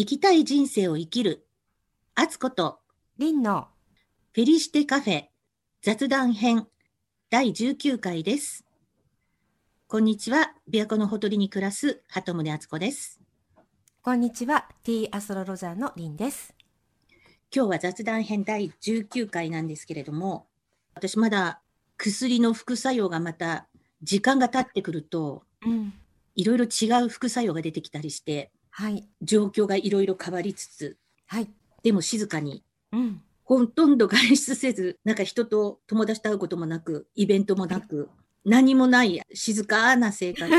生きたい人生を生きる。あつこと、リンのフェリシテカフェ雑談編第19回です。こんにちは。琵琶湖のほとりに暮らす鳩宗敦子です。こんにちは、ティーアストロロジャーのリンです。今日は雑談編第19回なんですけれども、私まだ薬の副作用がまた時間が経ってくると、うん。いろいろ違う副作用が出てきたりして、はい。状況がいろいろ変わりつつ、はい。でも静かにうん。ほとんど外出せず、なんか人と友達と会うこともなく、イベントもなく、何もない静かな生活を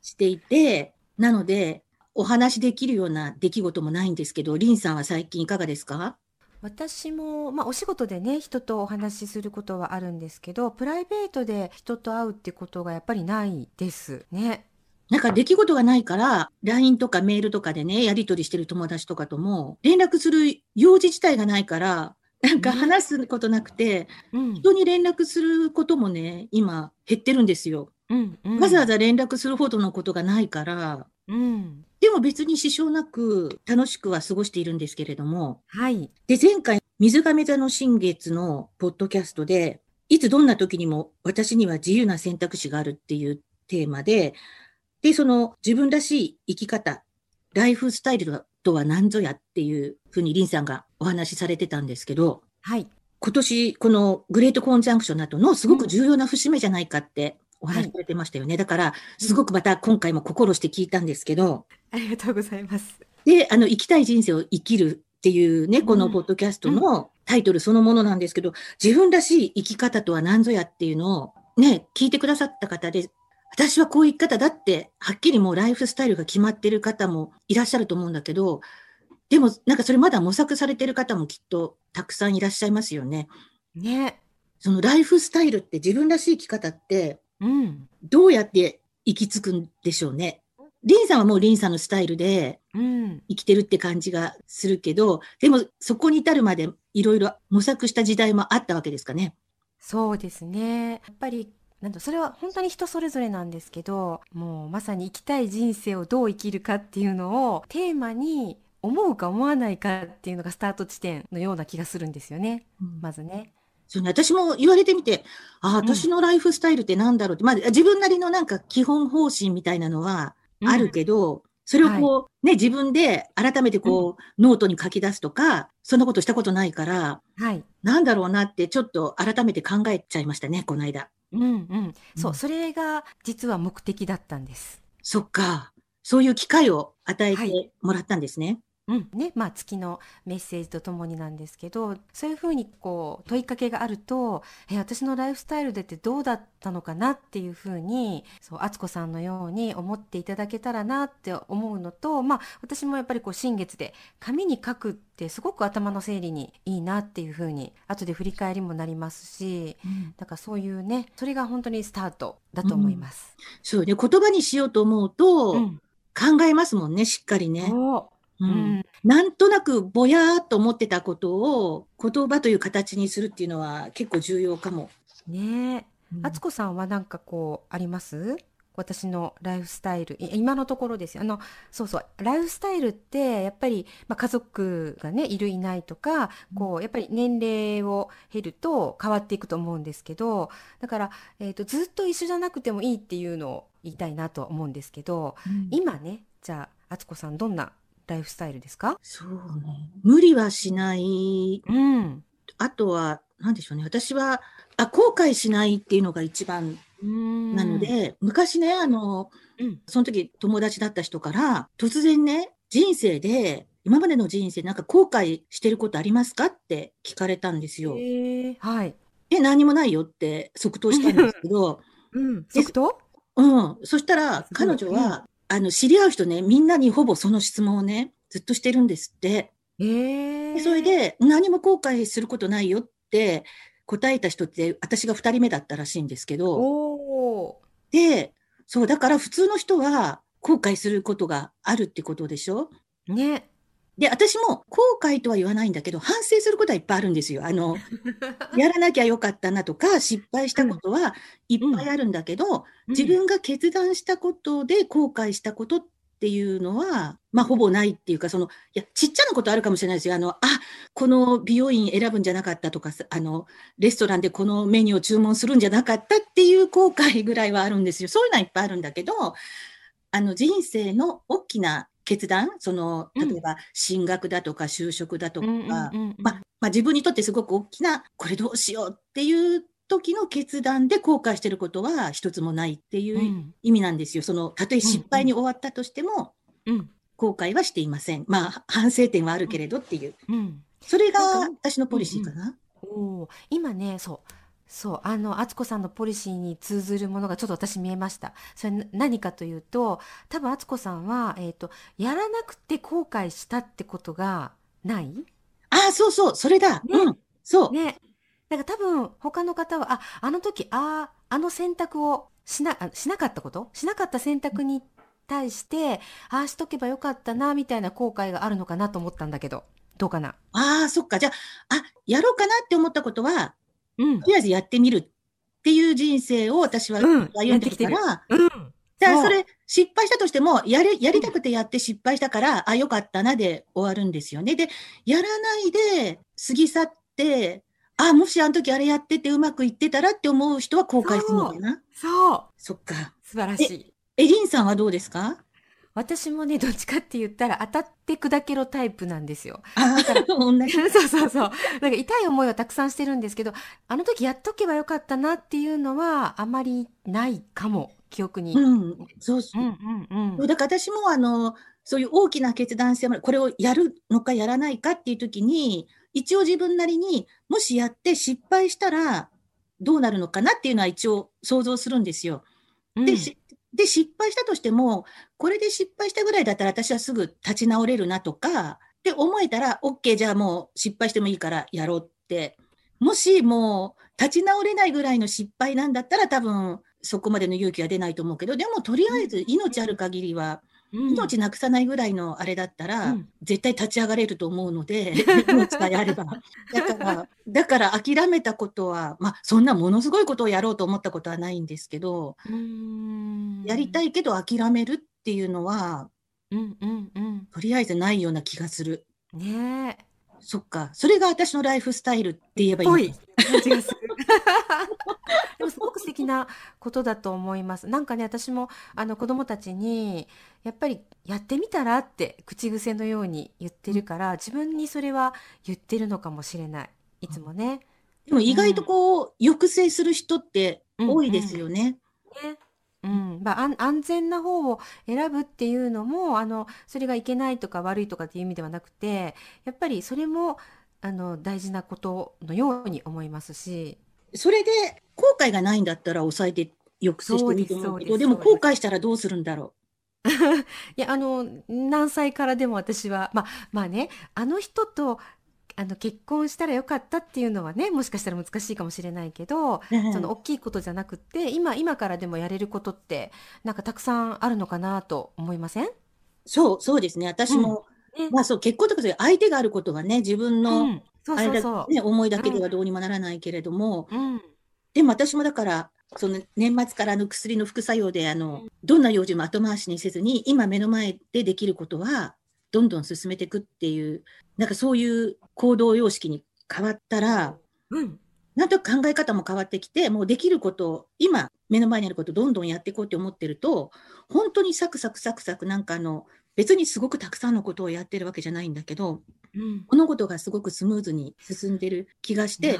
していて、なので、お話できるような出来事もないんですけど、リンさんは最近いかがですか？私も、まあ、お仕事でね、人とお話しすることはあるんですけど、プライベートで人と会うってことがやっぱりないですね。なんか出来事がないから、LINE とかメールとかでね、やり取りしてる友達とかとも、連絡する用事自体がないから、なんかね話すことなくて、うん。人に連絡することもね、今減ってるんですよ。うん。うん。わざわざ連絡するほどのことがないから、うん。でも別に支障なく楽しくは過ごしているんですけれども、はい。で、前回、水亀座の新月のポッドキャストで、いつどんな時にも私には自由な選択肢があるっていうテーマで、で、その自分らしい生き方、ライフスタイルとは何ぞやっていうふうにリンさんがお話しされてたんですけど、はい。今年このグレートコンジャンクションなどのすごく重要な節目じゃないかってお話しされてましたよね。だから、すごくまた今回も心して聞いたんですけど、ありがとうございます。で、あの、生きたい人生を生きるっていうね、このポッドキャストのタイトルそのものなんですけど、自分らしい生き方とは何ぞやっていうのをね、聞いてくださった方で、私はこういう生き方だって、はっきりもうライフスタイルが決まってる方もいらっしゃると思うんだけど、でもなんかそれまだ模索されてる方もきっとたくさんいらっしゃいますよね。ね。そのライフスタイルって自分らしい生き方ってうん。どうやって行き着くんでしょうね。リンさんはもうリンさんのスタイルで、うん。生きてるって感じがするけど、でもそこに至るまでいろいろ模索した時代もあったわけですかね。そうですね。やっぱり、なんだそれは本当に人それぞれなんですけど、もうまさに生きたい人生をどう生きるかっていうのをテーマに思うか思わないかっていうのがスタート地点のような気がするんですよね。まずね。そうね、私も言われてみて、ああ、うん。私のライフスタイルってなんだろうって、まあ自分なりのなんか基本方針みたいなのはあるけど、それをこう、ね、自分で改めてこう、ノートに書き出すとか、そんなことしたことないから、はい。なんだろうなってちょっと改めて考えちゃいましたね、この間。うんうん。そうう、んそれが実は目的だったんです。そっか。そういう機会を与えはいてもらったんですね。うん、ね、まあ月のメッセージとともになんですけどそういうふうにこう問いかけがあると「え私のライフスタイルでってどうだったのかな?」っていうふうにそう敦子さんのように思っていただけたらなって思うのとまあ私もやっぱりこう新月で紙に書くってすごく頭の整理にいいなっていうふうに後で振り返りもなりますしだからそういうねそれが本当にスタートだと思います。そうね、言葉にしようと思うと、うん考えますもんね、しっかりね。そうううん。んなんとなくぼやーっと思ってたことを言葉という形にするっていうのは結構重要かも。ねうん。敦子さんは何かこうあります？私のライフスタイル。い今のところですよ。あのそうそう。ライフスタイルってやっぱり、まあ、家族がねいるいないとかこうやっぱり年齢を経ると変わっていくと思うんですけどだから、えー、とずっと一緒じゃなくてもいいっていうのを言いたいなとは思うんですけど今ねじゃあ敦子さんどんなライフスタイルですか？そうね。無理はしない。うん。あとは、なんでしょうね。私は、あ、後悔しないっていうのが一番ななの、で、昔ね、あの、うん。その時友達だった人から、突然ね、人生で、今までの人生なんか後悔してることありますかって聞かれたんですよ。えー。はい、え、何もないよって即答したんですけど、うん、即答？うん。そしたら、彼女は、あの、知り合う人ね、みんなにほぼその質問をね、ずっとしてるんですって。えー、でそれで、何も後悔することないよって答えた人って、私が二人目だったらしいんですけど、で、そう、だから普通の人は後悔することがあるってことでしょ？ね。で、私も後悔とは言わないんだけど、反省することはいっぱいあるんですよ。あの、やらなきゃよかったなとか、失敗したことはいっぱいあるんだけど、自分が決断したことで後悔したことっっていうのは、まあ、ほぼないっていうか、その、いや、ちっちゃなことあるかもしれないですよ。あの、あ、この美容院選ぶんじゃなかったとか、あの、レストランでこのメニューを注文するんじゃなかったっていう後悔ぐらいはあるんですよ。そういうのはいっぱいあるんだけど、あの、人生の大きな決断、その、例えば進学だとか就職だとか、まあ、まあ、自分にとってすごく大きな、これどうしようっていう時の決断で後悔してることは一つもないっていう意味なんですよ。その、たとえ失敗に終わったとしても、後悔はしていません。まあ、反省点はあるけれどっていう。それが私のポリシーかな。お今ね、そう。そう、あの、敦子さんのポリシーに通ずるものがちょっと私見えました。それ何かというと、多分敦子さんは、えっ、ー、と、やらなくて後悔したってことがない？ああ、そうそう、それだ。ね、うん。そう。ね。だから多分他の方は、あ、あの時、ああ、あの選択をしな、しなかったこと？しなかった選択に対して、ああしとけばよかったな、みたいな後悔があるのかなと思ったんだけど、どうかな？ああ、そっか。じゃあ、あ、やろうかなって思ったことは、うん、とりあえずやってみるっていう人生を私は歩んできたら、うん、じゃあそれ失敗したとしても、やり、やりたくてやって失敗したから、あ、よかったなで終わるんですよね。で、やらないで過ぎ去って、あ、もしあの時あれやっててうまくいってたらって思う人は後悔するのかな。そう。そっか。素晴らしい。エリンさんはどうですか？私もね、どっちかって言ったら当たって砕けろタイプなんですよ。ああ、同じ。そうそうそう。なんか痛い思いはたくさんしてるんですけど、あの時やっとけばよかったなっていうのはあまりないかも、記憶に。うん、そうそう。うんうんうん。だから私もあの、そういう大きな決断してこれをやるのかやらないかっていう時に、一応自分なりにもしやって失敗したらどうなるのかなっていうのは一応想像するんですよ。で、うん、で、失敗したとしても、これで失敗したぐらいだったら私はすぐ立ち直れるなとか、って思えたら、OK、じゃあもう失敗してもいいからやろうって。もしもう立ち直れないぐらいの失敗なんだったら多分そこまでの勇気は出ないと思うけど、でもとりあえず命ある限りは、命なくさないぐらいのあれだったら、うん、絶対立ち上がれると思うので、命さえあれば。だから、だから諦めたことは、まあ、そんなものすごいことをやろうと思ったことはないんですけど、やりたいけど諦めるっていうのは、うんうんうん、とりあえずないような気がする。ねえ。そっか。それが私のライフスタイルって言えばいい感じがする。でもすごく素敵なことだと思います。なんかね、私もあの子供たちに、やっぱりやってみたらって口癖のように言ってるから、自分にそれは言ってるのかもしれない。いつもね。でも意外とこう、うん、抑制する人って多いですよね。うんうん、ねうん、まあ、安全な方を選ぶっていうのもあのそれがいけないとか悪いとかっていう意味ではなくてやっぱりそれもあの大事なことのように思いますし。それで後悔がないんだったら抑えて抑制してみてもいいけどでも後悔したらどうするんだろう？いやあの何歳からでも私はまあまあねあの人とあの結婚したらよかったっていうのはねもしかしたら難しいかもしれないけど、その大きいことじゃなくて今今からでもやれることってなんかたくさんあるのかなと思いません？そうそうですね。私も、うん。ね、まあそう結婚とか相手があることはね自分の、あれだね、思いだけではどうにもならないけれども、うん、でも私もだからその年末からの薬の副作用であの、どんな用事も後回しにせずに今目の前でできることはどんどん進めていくっていう、なんかそういう行動様式に変わったら、うん、なんと考え方も変わってきて、もうできることを、今、目の前にあることをどんどんやっていこうって思ってると、本当にサクサクサクサク、なんかあの、別にすごくたくさんのことをやってるわけじゃないんだけど、うん、物事がすごくスムーズに進んでる気がして、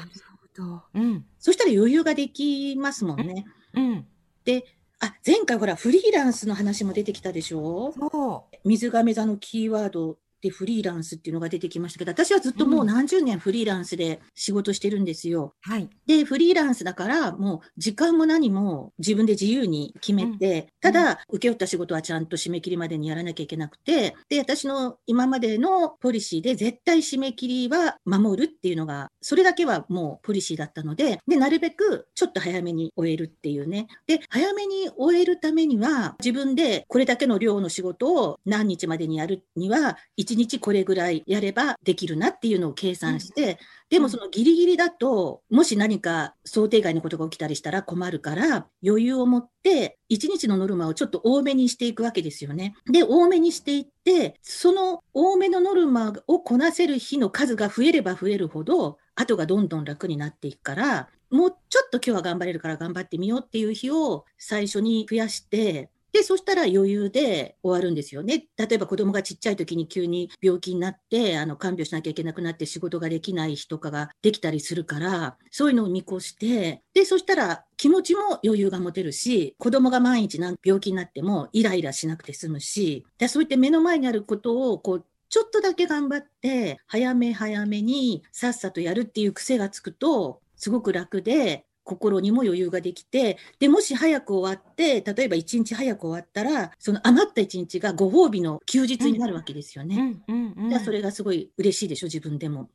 うん、そしたら余裕ができますもんね。うん、であ、前回ほら、フリーランスの話も出てきたでしょ？そう。水亀座のキーワードでフリーランスっていうのが出てきましたけど、私はずっともう何十年フリーランスで仕事してるんですよ。はい。で、フリーランスだから、もう時間も何も自分で自由に決めて、うん、ただ、請け負った仕事はちゃんと締め切りまでにやらなきゃいけなくて、で、私の今までのポリシーで絶対締め切りは守るっていうのが、それだけはもうポリシーだったので、で、なるべくちょっと早めに終えるっていうね。で、早めに終えるためには、自分でこれだけの量の仕事を何日までにやるには、1 1日これぐらいやればできるなっていうのを計算して、でもそのギリギリだと、もし何か想定外のことが起きたりしたら困るから、余裕を持って、1日のノルマをちょっと多めにしていくわけですよね。で、多めにしていって、その多めのノルマをこなせる日の数が増えれば増えるほど、後がどんどん楽になっていくから、もうちょっと今日は頑張れるから頑張ってみようっていう日を最初に増やして、で、そしたら余裕で終わるんですよね。例えば子供がちっちゃい時に急に病気になって、あの、看病しなきゃいけなくなって仕事ができない日とかができたりするから、そういうのを見越して、で、そしたら気持ちも余裕が持てるし、子供が毎日病気になってもイライラしなくて済むし、でそういって目の前にあることを、こう、ちょっとだけ頑張って、早め早めにさっさとやるっていう癖がつくと、すごく楽で、心にも余裕ができて、で、もし早く終わって、例えば1日早く終わったら、その余った1日がご褒美の休日になるわけですよね。じゃあそれがすごい嬉しいでしょ、自分でも。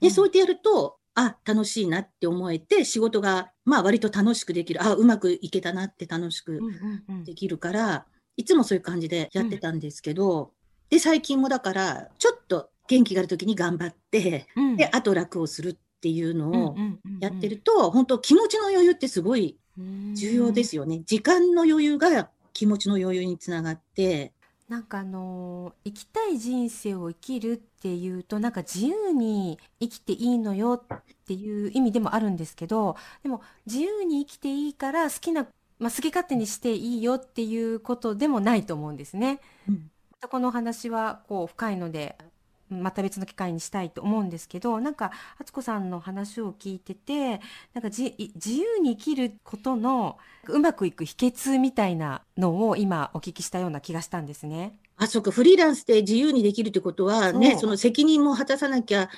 で、そうやってやると、あ、楽しいなって思えて、仕事が、まあ割と楽しくできる。あ、うまくいけたなって楽しくできるから、いつもそういう感じでやってたんですけど、で、最近もだから、ちょっと元気がある時に頑張って、で、あと楽をするっていうのをやってると、本当気持ちの余裕ってすごい重要ですよね。時間の余裕が気持ちの余裕につながって。なんかあのー、生きたい人生を生きるっていうとなんか自由に生きていいのよっていう意味でもあるんですけどでも自由に生きていいから好きな、まあ、好き勝手にしていいよっていうことでもないと思うんですね。うん、この話はこう深いのでまた別の機会にしたいと思うんですけどなんか敦子さんの話を聞いててなんか自由に生きることのうまくいく秘訣みたいなのを今お聞きしたような気がしたんですね。あ、そうか、フリーランスで自由にできるってことはね、その責任も果たさなきゃ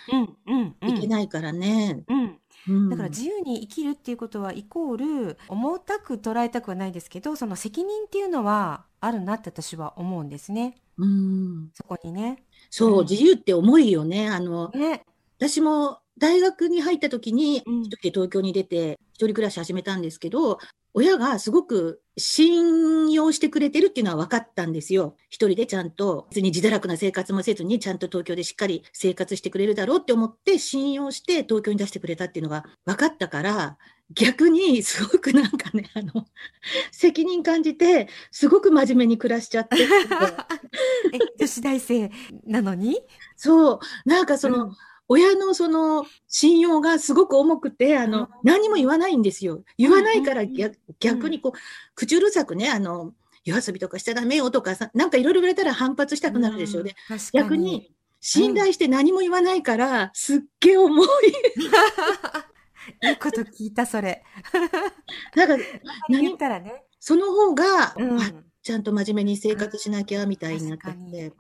いけないからね。うん、うんうん、だから自由に生きるっていうことはイコール重たく捉えたくはないですけどその責任っていうのはあるなって私は思うんですね。うん、そこにね。そう、自由って重いよね。あの、ね、私も大学に入った時に、一人で東京に出て、一人暮らし始めたんですけど、親がすごく信用してくれてるっていうのは分かったんですよ。一人でちゃんと、別に自堕落な生活もせずに、ちゃんと東京でしっかり生活してくれるだろうって思って信用して東京に出してくれたっていうのが分かったから、逆にすごくなんかね、あの、責任感じて、すごく真面目に暮らしちゃって。え、女子大生なのに？そう、なんかその、うん、親のその信用がすごく重くて、あの、何も言わないんですよ。言わないから逆,、逆にこう、口うるさくね、あの、夜遊びとかしちゃダメよとかさ、なんかいろいろ言われたら反発したくなるでしょうね。うん、逆に、信頼して何も言わないから、すっげえ重い。いいこと聞いた、それ。なんか、言ったらね。その方が、うん、ちゃんと真面目に生活しなきゃみたいになってて。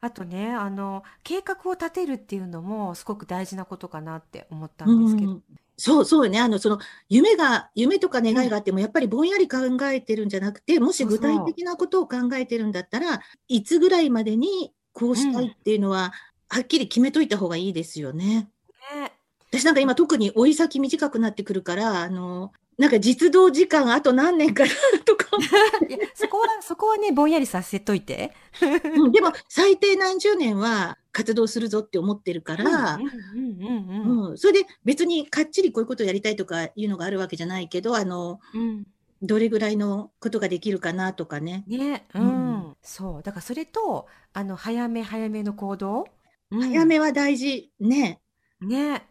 あとね、あの、計画を立てるっていうのもすごく大事なことかなって思ったんですけど。うんそうそうね。あの、その、夢が、夢とか願いがあっても、やっぱりぼんやり考えてるんじゃなくて、もし具体的なことを考えてるんだったら、いつぐらいまでにこうしたいっていうのは、はっきり決めといた方がいいですよね。ね私なんか今特に追い先短くなってくるから、あの、なんか実動時間あと何年かなとか いや。そこは、そこはね、ぼんやりさせといて。うん、でも、最低何十年は活動するぞって思ってるから、それで別にかっちりこういうことをやりたいとかいうのがあるわけじゃないけど、あの、うん、どれぐらいのことができるかなとかね。ね、うん、うん、そう。だからそれと、あの、早め早めの行動。早めは大事。ね。ね。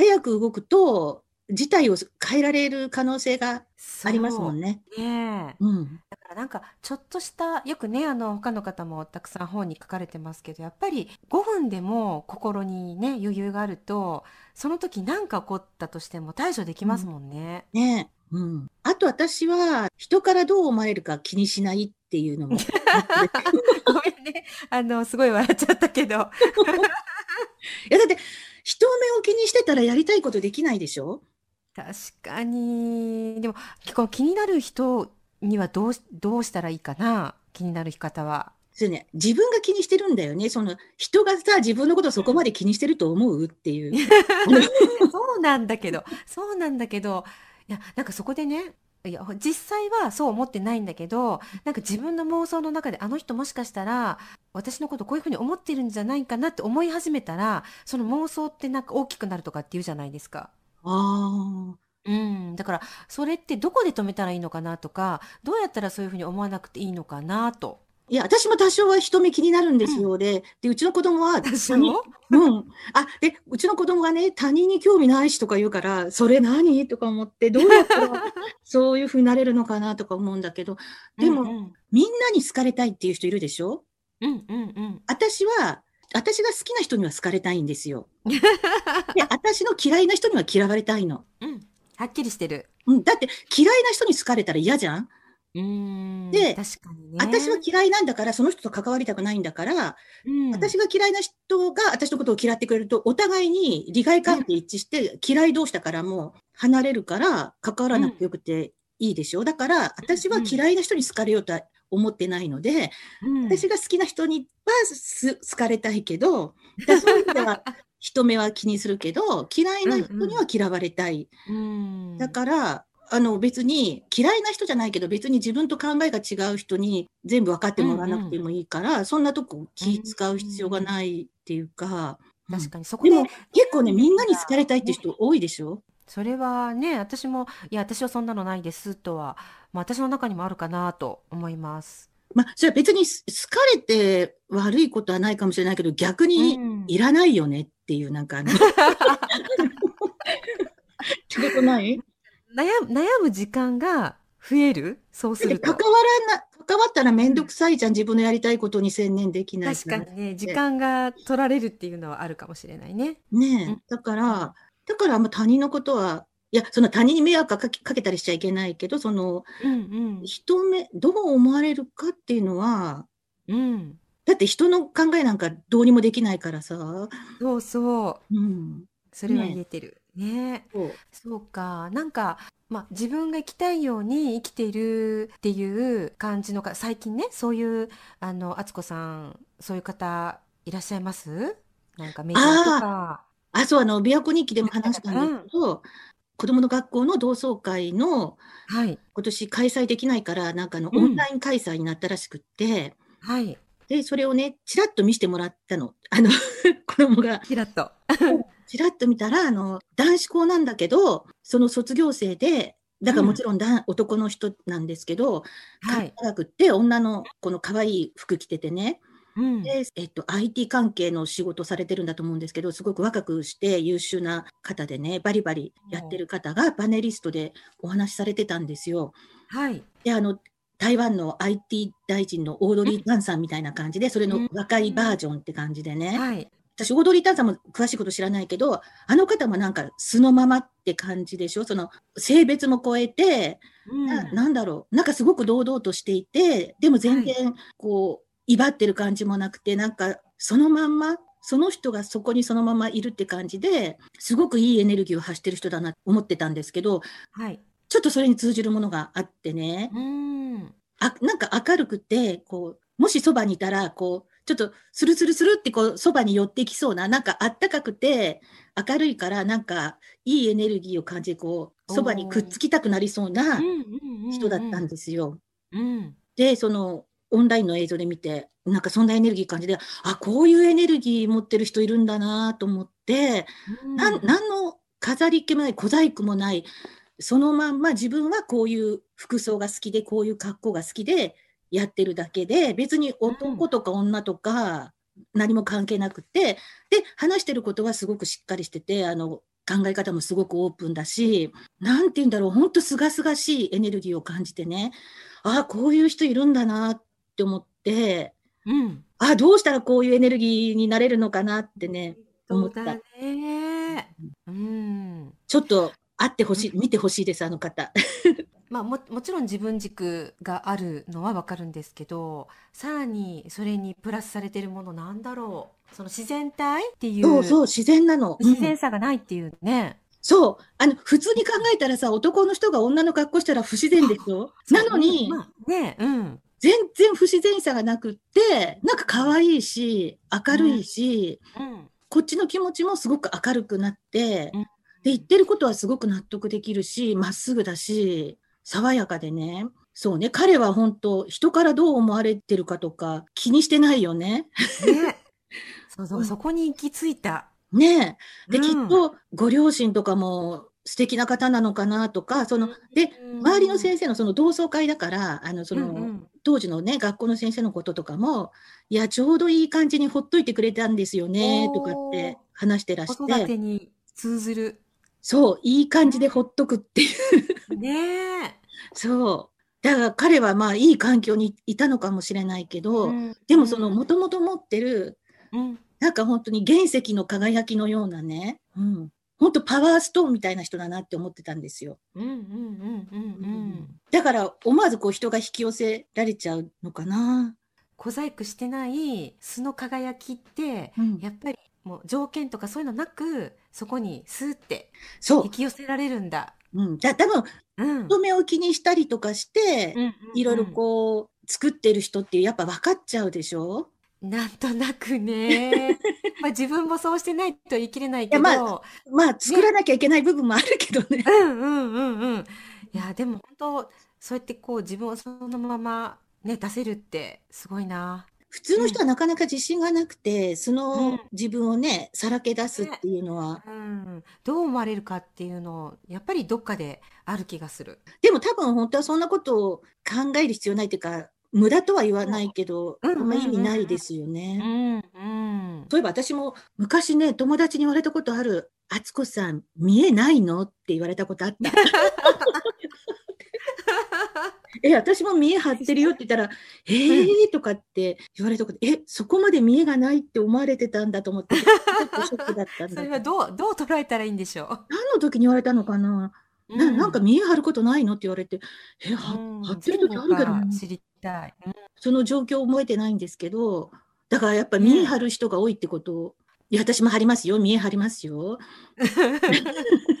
早く動くと、事態を変えられる可能性がありますもんね。ねうん。だからなんか、ちょっとした、よくね、あの、他の方もたくさん本に書かれてますけど、やっぱり5分でも心にね、余裕があると、その時何か起こったとしても対処できますもんね。うん、ねうん。あと私は、人からどう思われるか気にしないっていうのも。ごめんね。あの、すごい笑っちゃったけど。いや、だって、人目を気にしてたらやりたいことできないでしょ？確かに。でも、こう気になる人にはどうどうしたらいいかな？気になる方は。そうね、自分が気にしてるんだよね。その人がさ、自分のことをそこまで気にしてると思うっていう。そうなんだけど、そうなんだけど、いや、なんかそこでね、いや実際はそう思ってないんだけどなんか自分の妄想の中であの人もしかしたら私のことこういうふうに思ってるんじゃないかなって思い始めたらその妄想ってなんか大きくなるとかって言うじゃないですか。ああ。うん、だからそれってどこで止めたらいいのかなとかどうやったらそういうふうに思わなくていいのかなと。いや、私も多少は人目気になるんですよ。で、で、うちの子供は、他人うん。あ、で、うちの子供がね、他人に興味ないしとか言うから、それ何？とか思って、どうやったら そういうふうになれるのかなとか思うんだけど、でも、うんうんみんなに好かれたいっていう人いるでしょ？うんうんうん。私は、私が好きな人には好かれたいんですよ。で、私の嫌いな人には嫌われたいの。うん、はっきりしてる。うん、だって嫌いな人に好かれたら嫌じゃん？うーん、で確かにね。私は嫌いなんだから、その人と関わりたくないんだから、うん、私が嫌いな人が私のことを嫌ってくれると、お互いに利害関係一致して、嫌い同士だからもう離れるから、関わらなくてよくていいでしょ。だから、私は嫌いな人に好かれようとは思ってないので、うん、私が好きな人にはす好かれたいけど、そういう意味では 人目は気にするけど、嫌いな人には嫌われたい。うん、だから、あの別に嫌いな人じゃないけど別に自分と考えが違う人に全部分かってもらわなくてもいいから、そんなとこ気使う必要がないっていうか、うん。確かにそこででも結構ねみんなに好かれたいって人多いでしょ？それはね私もいや私はそんなのないですとは、まあ、私の中にもあるかなと思います。まあそれは別に好かれて悪いことはないかもしれないけど逆にうん。いらないよねっていうなんかあのってことない？悩む悩む時間が増える？そうすると。関わらな関わったら面倒くさいじゃん。自分のやりたいことに専念できない確かにね。時間が取られるっていうのはあるかもしれないね。うん。ねえ、だから、だからあんま他人のことは、いや、その他人に迷惑かけかけたりしちゃいけないけど、その、うん人目、どう思われるかっていうのは、うん。うんだって人の考えなんかどうにもできないからさ、そうそう。うん。それは言えてる。ねそう。そうか。なんか、まあ、自分が生きたいように生きているっていう感じのか最近ねそういうあの敦子さんそういう方いらっしゃいます？なんかメディアとか。あ、そう、あの、琵琶湖日記でも話したんだけど、子供の学校の同窓会のはい。今年開催できないから、なんかあの、うん。オンライン開催になったらしくって、はいで、それをね、ちらっと見せてもらったの。あの、子供が。キラッと。ちらっと見たら、あの、男子校なんだけど、その卒業生で、だからもちろんだ、男の人なんですけど、はい。長くって、女の子の可愛い服着ててね、うん。で、えっと、IT 関係の仕事されてるんだと思うんですけど、すごく若くして優秀な方でね、バリバリやってる方がパネリストでお話しされてたんですよ。はい。で、あの、台湾の IT 大臣のオードリー・タンさんみたいな感じで、それの若いバージョンって感じでね。はい。私、オードリー・タンさんも詳しいこと知らないけど、あの方もなんか素のままって感じでしょ？その性別も超えて、うんななんだろう、なんかすごく堂々としていて、でも全然こう、威張ってる感じもなくて、なんかそのまんま、その人がそこにそのままいるって感じで、すごくいいエネルギーを発してる人だなと思ってたんですけど、はい。ちょっとそれに通じるものがあってね、うん。あなんか明るくて、こう、もしそばにいたら、こう、ちょっとスルスルスルってこう、そばに寄ってきそうな、なんかあったかくて、明るいから、なんかいいエネルギーを感じ、こう、そばにくっつきたくなりそうな人だったんですよ。うん。で、その、オンラインの映像で見て、なんかそんなエネルギー感じで、あ、こういうエネルギー持ってる人いるんだなと思って、うん、何の飾り気もない、小細工もない、そのまんま自分はこういう服装が好きで、こういう格好が好きでやってるだけで、別に男とか女とか何も関係なくて、で、話してることはすごくしっかりしてて、あの、考え方もすごくオープンだし、なんて言うんだろう、本当すがすがしいエネルギーを感じてね、ああ、こういう人いるんだなって思って、うん。ああ、どうしたらこういうエネルギーになれるのかなってね、思ったね。うん。ちょっと会ってほしい、見てほしいです、あの方。まあ、ももちろん自分軸があるのはわかるんですけどさらにそれにプラスされてるものなんだろう。その自然体っていうそうそう、自然なの。自うん。然さがないっていうね、そう。あの、普通に考えたらさ、男の人が女の格好したら不自然でしょ？なのに、まあねうん。全然不自然さがなくって、なんか可愛いし、明るいし、うん。こっちの気持ちもすごく明るくなって、うんで、言ってることはすごく納得できるし、まっすぐだし、爽やかでね。そうね、彼は本当、人からどう思われてるかとか気にしてないよね。ね。そうそう、そこに行き着いた。ねえ。で、うんきっとご両親とかも素敵な方なのかなとか、その、で、周りの先生のその同窓会だから、あの、その、うんうん当時のね、学校の先生のこととかも、いや、ちょうどいい感じにほっといてくれたんですよね、とかって話してらし子育て、てに通ずる。そう、いい感じでほっとくっていう。ねえ。そう。だから彼はまあいい環境にいたのかもしれないけど、うんでもそのもともと持ってる、うんなんか本当に原石の輝きのようなね、うん。本当パワーストーンみたいな人だなって思ってたんですよ。うんうんうんうんうん。だから思わずこう人が引き寄せられちゃうのかな。小細工してない素の輝きって、うんやっぱりもう条件とかそういうのなくそこにスーってそ引き寄せられるんだ。う。うん。だ多分、うん。人目を気にしたりとかして、うんうんうんいろいろこう、作ってる人ってやっぱ分かっちゃうでしょ？なんとなくね。まあ自分もそうしてないと言い切れないけど。いやままあ、作らなきゃいけない部分もあるけどね。うんうんうんうん。いやでも本当そうやってこう自分をそのままね出せるってすごいな。普通の人はなかなか自信がなくて、そうんの自分をね、さらけ出すっていうのは、うん。どう思われるかっていうのをやっぱりどっかである気がする。でも多分本当はそんなことを考える必要ないというか、無駄とは言わないけど、うんあんま意味ないですようね。そういえば私も昔ね、友達に言われたことある、敦子さん、見えないの？って言われたことあった。え、私も見え張ってるよって言ったら、えーとかって言われたこと、え、そこまで見えがないって思われてたんだと思って、ちょっとショックだったん そだけど。れはどうどう捉えたらいいんでしょ何の時に言われたのかな、う。ななんか見え張ることないの？って言われて、え、はうん張ってる時あるけど知りたい。うんその状況を覚えてないんですけど、だからやっぱ見え張る人が多いってことを、いや、私も張りますよ、見え張りますよ。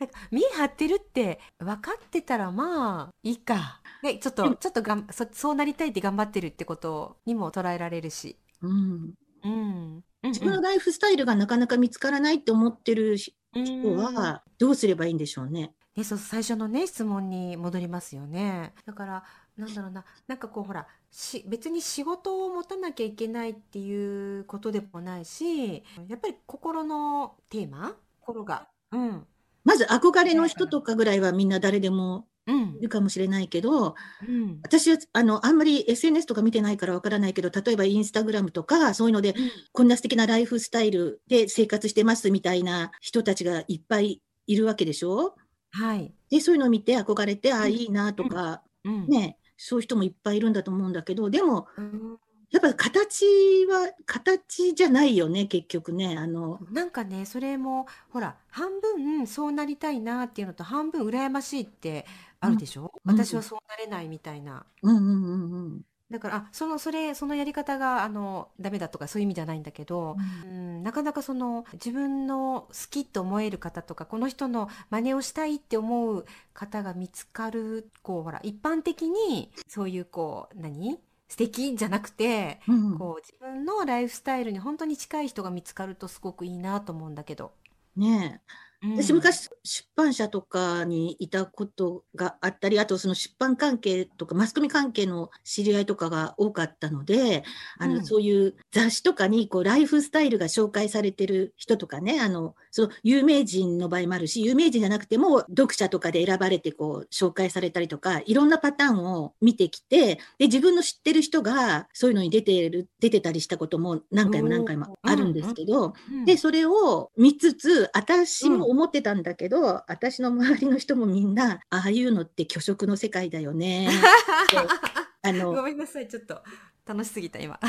なんか見え張ってるって分かってたらまあいいか。ね、ちょっとちょっとがんそそうなりたいって頑張ってるってことにも捉えられるし。うん、うん。自分のライフスタイルがなかなか見つからないって思ってる人うんは、どうすればいいんでしょうね。ね、そう最初のね質問に戻りますよね。だからなんだろうななんかこうほらし別に仕事を持たなきゃいけないっていうことでもないしやっぱり心のテーマ？心がうん。まず憧れの人とかぐらいはみんな誰でもうん。いるかもしれないけど、うん。私はあのあんまり SNS とか見てないからわからないけど、例えばインスタグラムとかそういうので、こんな素敵なライフスタイルで生活してますみたいな人たちがいっぱいいるわけでしょ？はい。で、そういうのを見て憧れて、ああ、うん。いいなとか、うん。ね、そういう人もいっぱいいるんだと思うんだけど、でも、うんやっぱり形は、形じゃないよね、結局ね。あの、なんかねそれもほら半分そうなりたいなっていうのと半分羨ましいってあるでしょ、うん私はそうなれないみたいな。うんうんうんうん。だからあそのそれそのやり方があのダメだとかそういう意味じゃないんだけど、うん、なかなかその自分の好きと思える方とかこの人の真似をしたいって思う方が見つかるこうほら一般的にそういうこう何？素敵じゃなくてうんうんこう自分のライフスタイルに本当に近い人が見つかるとすごくいいなと思うんだけど。ねえうん私昔出版社とかにいたことがあったり、あとその出版関係とかマスコミ関係の知り合いとかが多かったので、あの、うん。そういう雑誌とかにこうライフスタイルが紹介されてる人とかね、あの、その有名人の場合もあるし、有名人じゃなくても読者とかで選ばれてこう紹介されたりとか、いろんなパターンを見てきて、で、自分の知ってる人がそういうのに出てる、出てたりしたことも何回も何回もあるんですけど、うんで、それを見つつ、私も思ってたんだけど、私の周りの人もみんな、ああいうのって虚飾の世界だよね。あの、ごめんなさいちょっと楽しすぎた今。こ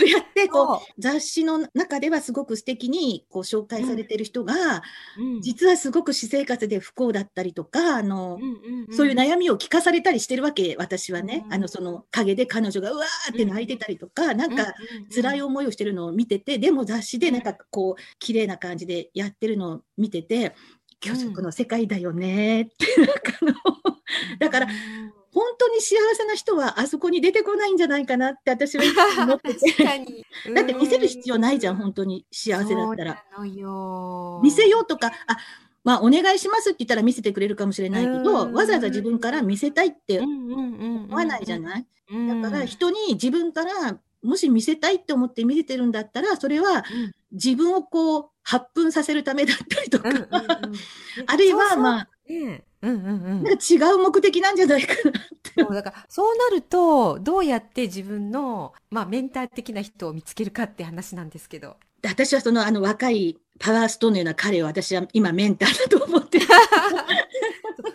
うやってこうそ雑誌の中ではすごく素敵にこう紹介されてる人が、ううん。実はすごく私生活で不幸だったりとか、あの、うんうんうん。そういう悩みを聞かされたりしてるわけ、私はね。うん。あの、その陰で彼女がうわーって泣いてたりとか、なんか、辛い思いをしてるのを見てて、でも雑誌でなんかこう、綺麗な感じでやってるのを見てて、虚飾の世界だよねって、なんかあの、だからうん本当に幸せな人はあそこに出てこないんじゃないかなって私は思って確て。かに。だって見せる必要ないじゃん、当本当に幸せだったら。見せようとか、あ、まあ、お願いしますって言ったら見せてくれるかもしれないけうど、ん。わざわざ自分から見せたいってうんうんうん思わないじゃない、うんだから人に自分からもし見せたいって思って見せてるんだったら、それはうん。自分をこう、発奮させるためだったりとか、うんうんうん。あるいはまあ、ねうんうんうんなんか違う目的なんじゃないかなって。そうだからそうなるとどうやって自分の、まあ、メンター的な人を見つけるかって話なんですけど。私はそのあの若いパワーストーンのような彼を私は今メンターだと思ってる。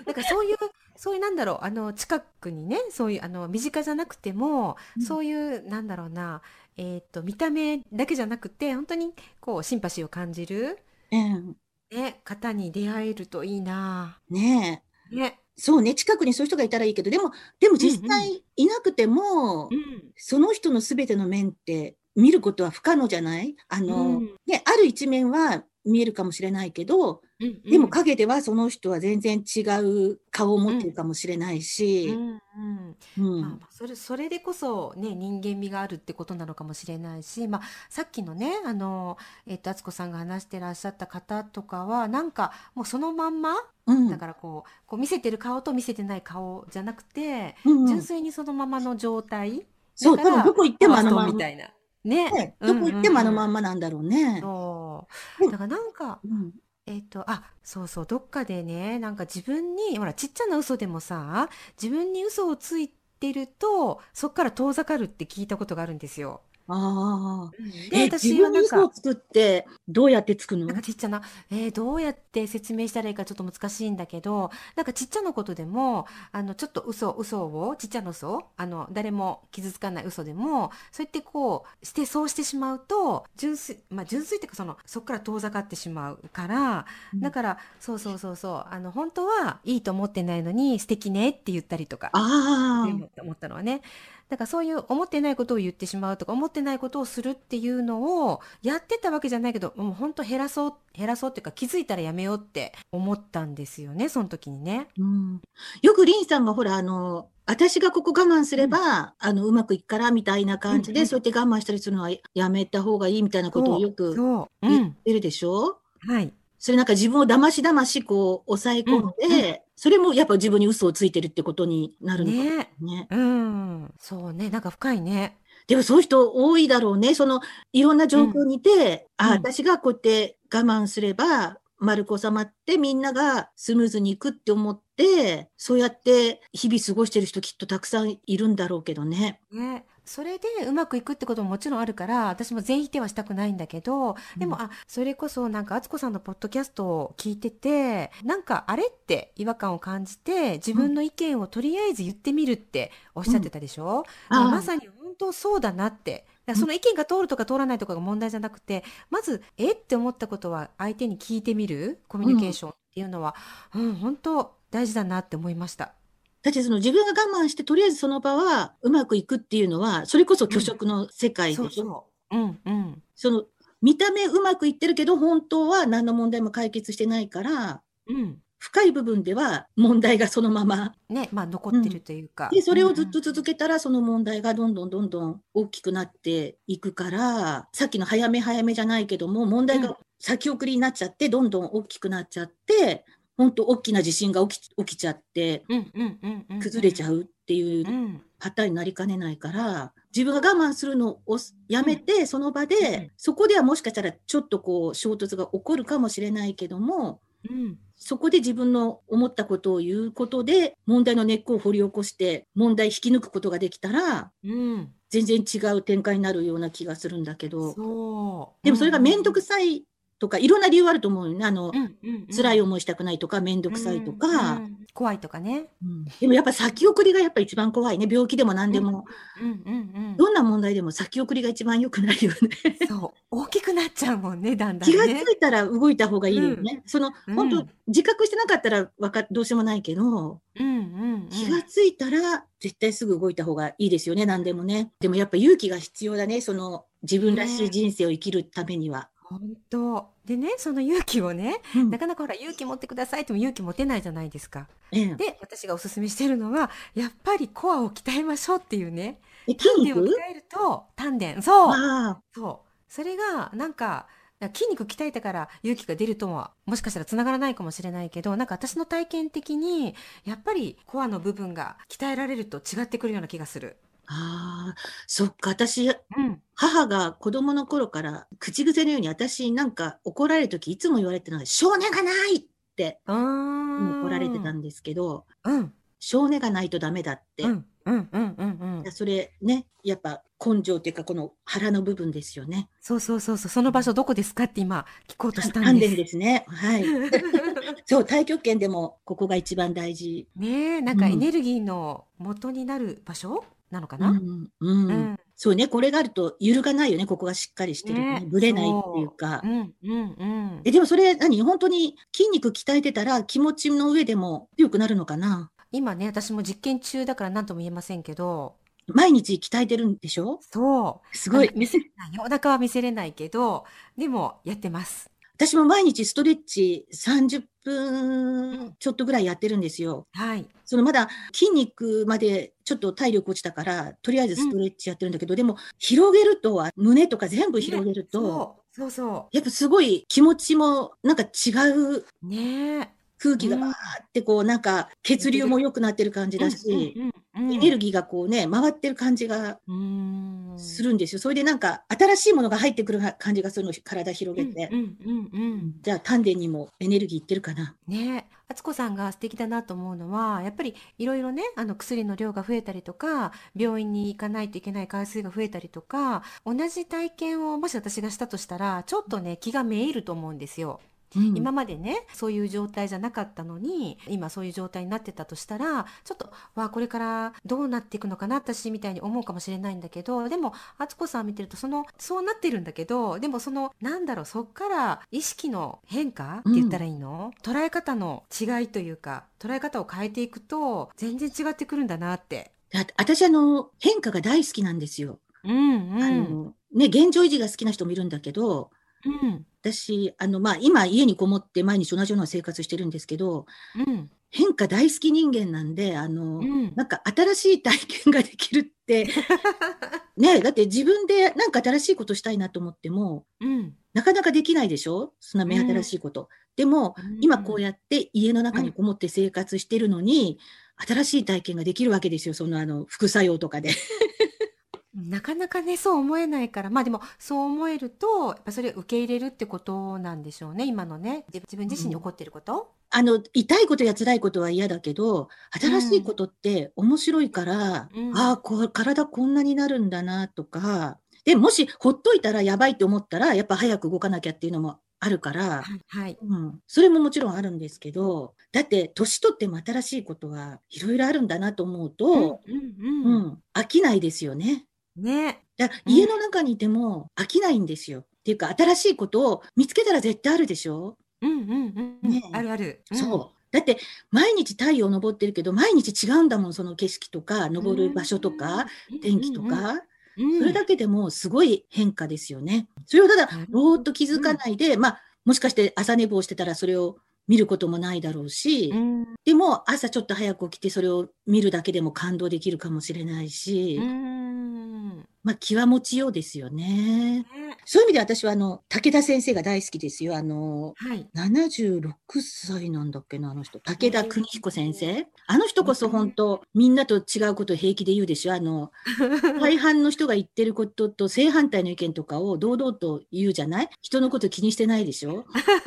だからそういうそういうなんだろうあの近くにねそういうあの身近じゃなくても、うんそういうなんだろうな、えー、と見た目だけじゃなくて本当にこうシンパシーを感じる、うんね、方に出会えるといいな。ねえ。ね。そうね、近くにそういう人がいたらいいけど、でも、でも実際いなくても、うんその人のすべての面って見ることは不可能じゃない？あの、うんね、ある一面は見えるかもしれないけど、うんでも影ではその人は全然違う顔を持ってるかもしれないし、あまあ、それそれでこそ、ね、人間味があるってことなのかもしれないし、まあ、さっきのねあの、えっと敦子さんが話してらっしゃった方とかはなんかもうそのまんまうん。だからこうこう見せてる顔と見せてない顔じゃなくて、うんうん。純粋にそのままの状態。そう、だから多分どこ行ってもあのまんま。みたいな。ね。ね、どこ行ってもあのまんま。まなんだろうね。そう。だからなんかうんえっと、あ、そうそう、どっかでね、なんか自分に、ほら、ちっちゃな嘘でもさ、自分に嘘をついてると、そっから遠ざかるって聞いたことがあるんですよ。ああ。で、え、私自はなんか作って、どうやってつくの？なんかちっちゃな、えーどうやって説明したらいいかちょっと難しいんだけど、なんかちっちゃなことでも、あの、ちょっと嘘、嘘を、ちっちゃな嘘、あの、誰も傷つかない嘘でも、そうやってこう、して、そうしてしまうと、純粋、まあ、純粋っていうか、その、そっから遠ざかってしまうから、うんだから、そうそうそうそう、あの、本当はいいと思ってないのに、素敵ねって言ったりとか。ああ。思ったのはね。だからそういう思ってないことを言ってしまうとか思ってないことをするっていうのをやってたわけじゃないけどもう本当減らそう減らそうっていうか気づいたらやめようって思ったんですよねその時にね。うん、よくリンさんがほら、あの、私がここ我慢すれば、あの、うまくいくからみたいな感じで、うんうんそうやって我慢したりするのはやめた方がいいみたいなことをよく言ってるでしょ、はい。それなんか自分を騙し騙しこう抑え込んで、うんそれもやっぱ自分に嘘をついてるってことになるのかもねね。うんそうねなんか深いね。でもそういう人多いだろうね。その、いろんな状況にいて、あ、うん私がこうやって我慢すれば、丸く収まってみんながスムーズにいくって思って、そうやって日々過ごしてる人きっとたくさんいるんだろうけどね。ね、それでうまくいくってことももちろんあるから私も全否定はしたくないんだけどでも、うんあそれこそなんか敦子さんのポッドキャストを聞いててなんかあれって違和感を感じて自分の意見をとりあえず言ってみるっておっしゃってたでしょ、ああ。まさに本当そうだなって。その意見が通るとか通らないとかが問題じゃなくて、まず、えって思ったことは相手に聞いてみる？コミュニケーションっていうのは、うん、本当大事だなって思いました。だってその自分が我慢してとりあえずその場はうまくいくっていうのは、それこそ虚飾の世界でしょ？そうそう。うんうん。その見た目うまくいってるけど、本当は何の問題も解決してないから、うん。深い部分では問題がそのままね、まあ残ってるというか。で、それをずっとうん続けたら、その問題がどんどんどんどん大きくなっていくから、さっきの早め早めじゃないけども、問題うんが先送りになっちゃって、どんどん大きくなっちゃって、本当大きな地震が起き起きちゃって。崩れちゃうっていううん。パターンになりかねないから、自分が我慢するのをやめて、その場うんで、そこではもしかしたらちょっとこう衝突が起こるかもしれないけども、うん。そこで自分の思ったことを言うことで、問題の根っこを掘り起こして、問題引き抜くことができたら、うん。全然違う展開になるような気がするんだけど。でもそれが面倒くささいとか、いろんな理由あると思うよね。あの、うんうんうん。辛い思いしたくないとか、面倒くさいとか、うんうん怖いとかね。うんでもやっぱ先送りがやっぱ一番怖いね。病気でも何でも、うんうんうん。どんな問題でも先送りが一番良くないよね。そう。大きくなっちゃうもんね、だんだん気がつね。いたら動いた方がいいよね。その、うん本当自覚してなかったらわかどうしようもないけど、うんうんうん。気がついたら絶対すぐ動いた方がいいですよね、何でもね。でもやっぱ勇気が必要だね、その自分らしい人生を生きるためには。本当。でね、その勇気をね、うんなかなかほら勇気持ってくださいっても勇気持てないじゃないですか。ええで、私がおすすめしてるのは、やっぱりコアを鍛えましょうっていうね。筋肉？田を鍛えると、丹田、そう。ああ、そう。それが、なんか、筋肉鍛えたから勇気が出るとはもしかしたらつながらないかもしれないけどなんか私の体験的にやっぱりコアの部分が鍛えられると違ってくるような気がする。ああ、そっか、私、うん、母が子供の頃から口癖のように私になんか怒られるときいつも言われてるのが、少年がないってうーん怒られてたんですけど、うん少年がないとダメだって。うんうんうんうんうんそれね、やっぱ根性っていうかこの腹の部分ですよね。そうそうそうそうその場所どこですかって今聞こうとしたんです。ですね。はい。そう、太極拳でもここが一番大事。ねえなんかうんエネルギーの元になる場所なのかな、うん。うん。うん。そうね、これがあると揺るがないよね、ここがしっかりしてるとね。ね。ぶれないっていうか。う。んうんうん。え、でもそれ何？本当に筋肉鍛えてたら気持ちの上でも強くなるのかな？今ね私も実験中だから何とも言えませんけど。毎日鍛えてるんでしょ？そう。すごい。見せれない。よお腹は見せれないけどでもやってます私も毎日ストレッチ30分ちょっとぐらいやってるんですよ。はい。そのまだ筋肉までちょっと体力落ちたから、とりあえずストレッチやってるんだけど、でも広げると、胸とか全部広げると、そうそう。そやっぱすごい気持ちもなんか違うう。ねえ空気がバーってこうなんか血流も良くなってる感じだし、エネルギーがこうね、回ってる感じがうんするんですよ。それでなんか新しいものが入ってくる感じがするの、体広げて。じゃあ丹田にもエネルギーいってるかな。ねえ敦子さんが素敵だなと思うのはやっぱりいろいろねあの薬の量が増えたりとか病院に行かないといけない回数が増えたりとか同じ体験をもし私がしたとしたらちょっとね気がめいると思うんですよ。うん。今までねそういう状態じゃなかったのに今そういう状態になってたとしたらちょっとわあこれからどうなっていくのかな私みたいに思うかもしれないんだけどでも敦子さん見てるとそのそうなってるんだけどでもそのなんだろうそっから意識の変化って言ったらいいの、捉え方の違いというか捉え方を変えていくと全然違ってくるんだなって。だ私あの、変化が大好きなんですよ。うんうん。あの、ね、現状維持が好きな人もいるんだけど、うん私、あの、まあ、今家にこもって毎日同じような生活してるんですけど、うん。変化大好き人間なんで、あの、うん。なんか新しい体験ができるって、ね、だって自分でなんか新しいことしたいなと思っても、うん。なかなかできないでしょ？そんな目新しいこと。でも、今こうやって家の中にこもって生活してるのに、新しい体験ができるわけですよ。そのあの、副作用とかで。なかなかねそう思えないから。まあでもそう思えるとやっぱそれを受け入れるってことなんでしょうね今のね。自自分自身に起こっていること。あの、痛いことや辛いことは嫌だけど、新しいことって面白いから、うん。ああ、こう、体こんなになるんだなとか、で、もしほっといたらやばいって思ったら、やっぱ早く動かなきゃっていうのもあるから、はい。はいうん、それももちろんあるんですけど、だって年取っても新しいことはいろいろあるんだなと思うと、うんううん。ん、飽きないですよね。ね。だうん。家の中にいても飽きないんですよ。っていうか、新しいことを見つけたら絶対あるでしょ、うんうんうん、ねあるある、ん。そう。だって、毎日太陽昇ってるけど、毎日違うんだもん、その景色とか、昇る場所とか、天気と、か。うんそれだけでもすごい変化ですよね。それをただぼーっと気づかないで、まあ、もしかして朝寝坊してたらそれを見ることもないだろうし、うん。でも朝ちょっと早く起きてそれを見るだけでも感動できるかもしれないし、うんまあ気は持ちようですよね。ねそういう意味で私はあの、武田先生が大好きですよ。あの、はい76歳なんだっけな、あの人。武田邦彦先生。あの人こそ本当、みんなと違うことを平気で言うでしょ。あの、大半の人が言ってることと正反対の意見とかを堂々と言うじゃない？人のこと気にしてないでしょ？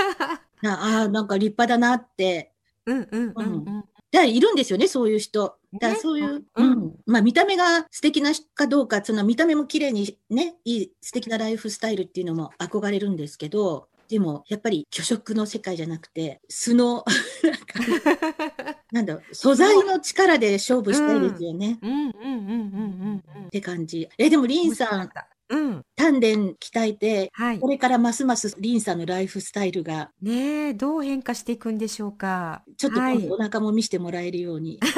なああ、なんか立派だなって。うんうんうんうんだからいるんですよね、そういう人。だからねそういう、ううんん。まあ見た目が素敵なかどうか、その見た目も綺麗にね、いい素敵なライフスタイルっていうのも憧れるんですけど、でもやっぱり虚飾の世界じゃなくて、素の、なんだろう、素材の力で勝負したいですよね。うんうんうんうんうんうんって感じ。え、でもリンさん、うん丹田鍛えて、はいこれからますますリンさんのライフスタイルが、ねえどう変化していくんでしょうかちょっとはい今度お腹も見せてもらえるように。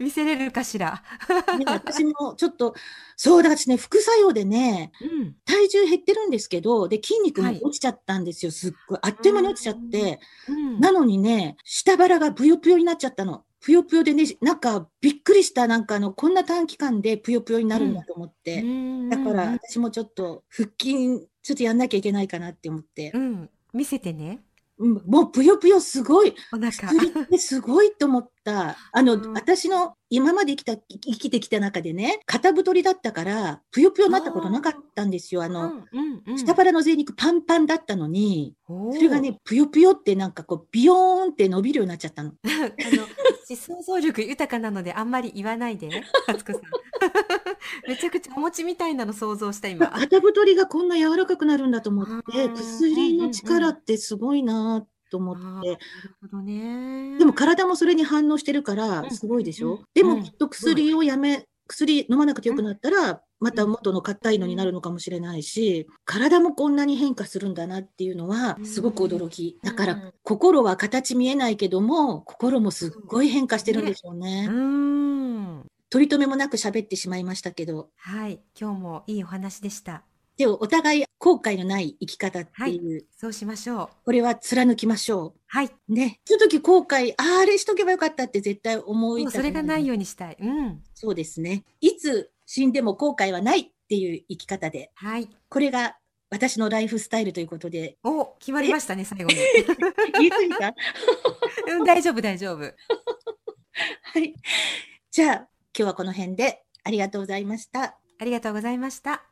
見せれるかしらね私もちょっと、そうだ私ね、副作用でね、うん体重減ってるんですけど、で、筋肉もはい落ちちゃったんですよ。すっごい。あっという間に落ちちゃって。うんなのにね、下腹がブヨブヨになっちゃったの。ぷよぷよでね、なんかびっくりした、なんかあの、こんな短期間でぷよぷよになるんだと思って。だから私もちょっと腹筋、ちょっとやんなきゃいけないかなって思ってう。ん、見せてね。うんもうぷよぷよすごい。お腹。薬ってすごいと思った。あの、うん私の今まで生きた、生きてきた中でね、肩太りだったから、ぷよぷよになったことなかったんですよ。あうの、んうんうん。下腹の贅肉パンパンだったのに、それがね、ぷよぷよってなんかこう、ビヨーンって伸びるようになっちゃったの。あの、私想像力豊かなのであんまり言わないで、敦子さん。めちゃくちゃお餅みたいなの想像した今。肩太りがこんな柔らかくなるんだと思って、うん薬の力ってすごいなと思って。でも体もそれに反応してるかうら、んすごいでしょ、うんでうんもきっと薬をやめ、薬飲まなくてよくなったら、また元の硬いのになるのかもしれないし、体もこんなに変化するんだなっていうのはう、んすごく驚き。だからうん、心は形見えないけども、心もすっごい変化してるんでしょううね。取り留めもなく喋ってしまいましたけど、はい。今日もいいお話でした。でもお互い後悔のない生き方っていう、そうしましょう。これは貫きましょはい。う。ね。その時後悔、あーあれしとけばよかったって絶対思いもうたくそれがないようにしたい。うん。そうですね。いつ死んでも後悔はないっていう生き方で、はい。これが私のライフスタイルということで、お、決まりましたね、最後に。言い過ぎた？うん、大丈夫、大丈夫。はい。じゃあ、今日はこの辺でありがとうございました。ありがとうございました。